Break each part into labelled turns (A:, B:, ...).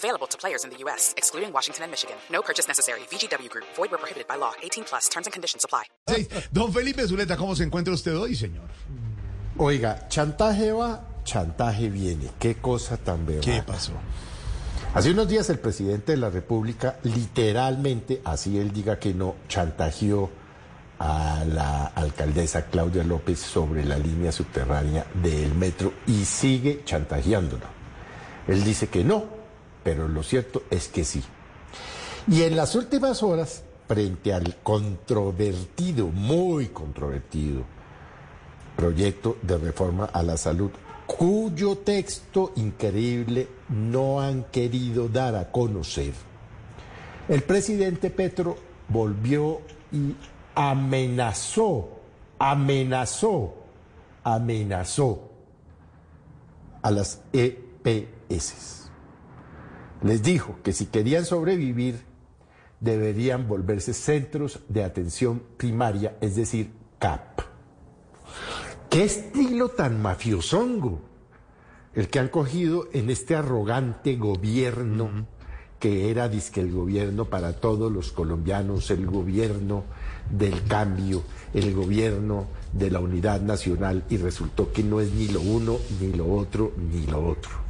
A: Available to players in the U.S., excluding Washington and Michigan. No purchase necessary. VGW Group. Void where prohibited by law. 18 plus. Terms and conditions apply.
B: Don Felipe Zuleta, ¿cómo se encuentra usted hoy, señor?
C: Oiga, chantaje va, chantaje viene. Qué cosa tan berraca.
B: ¿Qué pasó?
C: Hace unos días el presidente de la República, literalmente, así él diga que no, chantajeó a la alcaldesa Claudia López sobre la línea subterránea del metro y sigue chantajeándola. Él dice que no, pero lo cierto es que sí. Y en las últimas horas, frente al controvertido, muy controvertido, proyecto de reforma a la salud, cuyo texto increíble no han querido dar a conocer, el presidente Petro volvió y amenazó, amenazó, amenazó a las EPS. Les dijo que si querían sobrevivir, deberían volverse centros de atención primaria, es decir, CAP. ¿Qué estilo tan mafiosongo el que han cogido en este arrogante gobierno que era disque el gobierno para todos los colombianos, el gobierno del cambio, el gobierno de la unidad nacional y resultó que no es ni lo uno, ni lo otro, ni lo otro.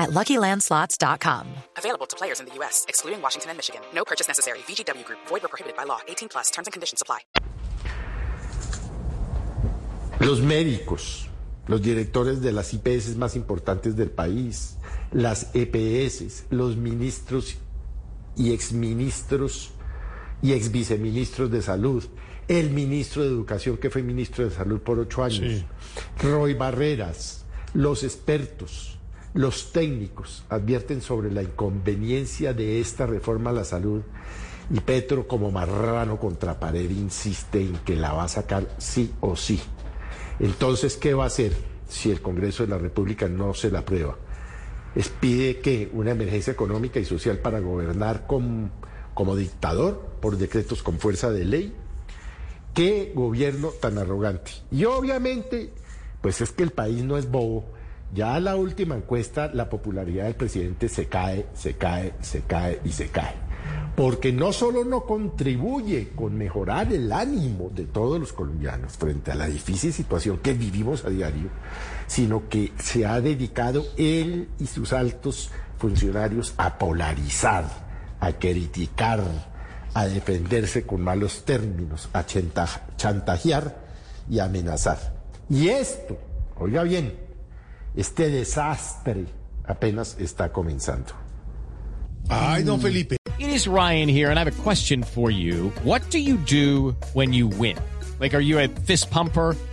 D: at LuckyLandSlots.com.
A: Available to players in the U.S., excluding Washington and Michigan. No purchase necessary. VGW Group. Void where prohibited by law. 18 plus. Terms and conditions apply.
C: Los médicos, los directores de las IPS más importantes del país, las EPS, los ministros y exministros y exviceministros de salud, el ministro de Educación que fue ministro de Salud por ocho años, Roy Barreras, los expertos, los técnicos advierten sobre la inconveniencia de esta reforma a la salud y Petro como marrano contra pared insiste en que la va a sacar sí o sí. Entonces, ¿qué va a hacer si el Congreso de la República no se la aprueba? Es pide que una emergencia económica y social para gobernar como, como dictador por decretos con fuerza de ley. ¿Qué gobierno tan arrogante? Y obviamente, pues es que el país no es bobo. Ya la última encuesta, la popularidad del presidente se cae, se cae, se cae y se cae. Porque no solo no contribuye con mejorar el ánimo de todos los colombianos frente a la difícil situación que vivimos a diario, sino que se ha dedicado él y sus altos funcionarios a polarizar, a criticar, a defenderse con malos términos, a chanta- chantajear y amenazar. Y esto, oiga bien, este desastre apenas está comenzando.
B: Ay, don Felipe.
E: It is Ryan here, and I have a question for you. What do you do when you win? Like, are you a fist pumper?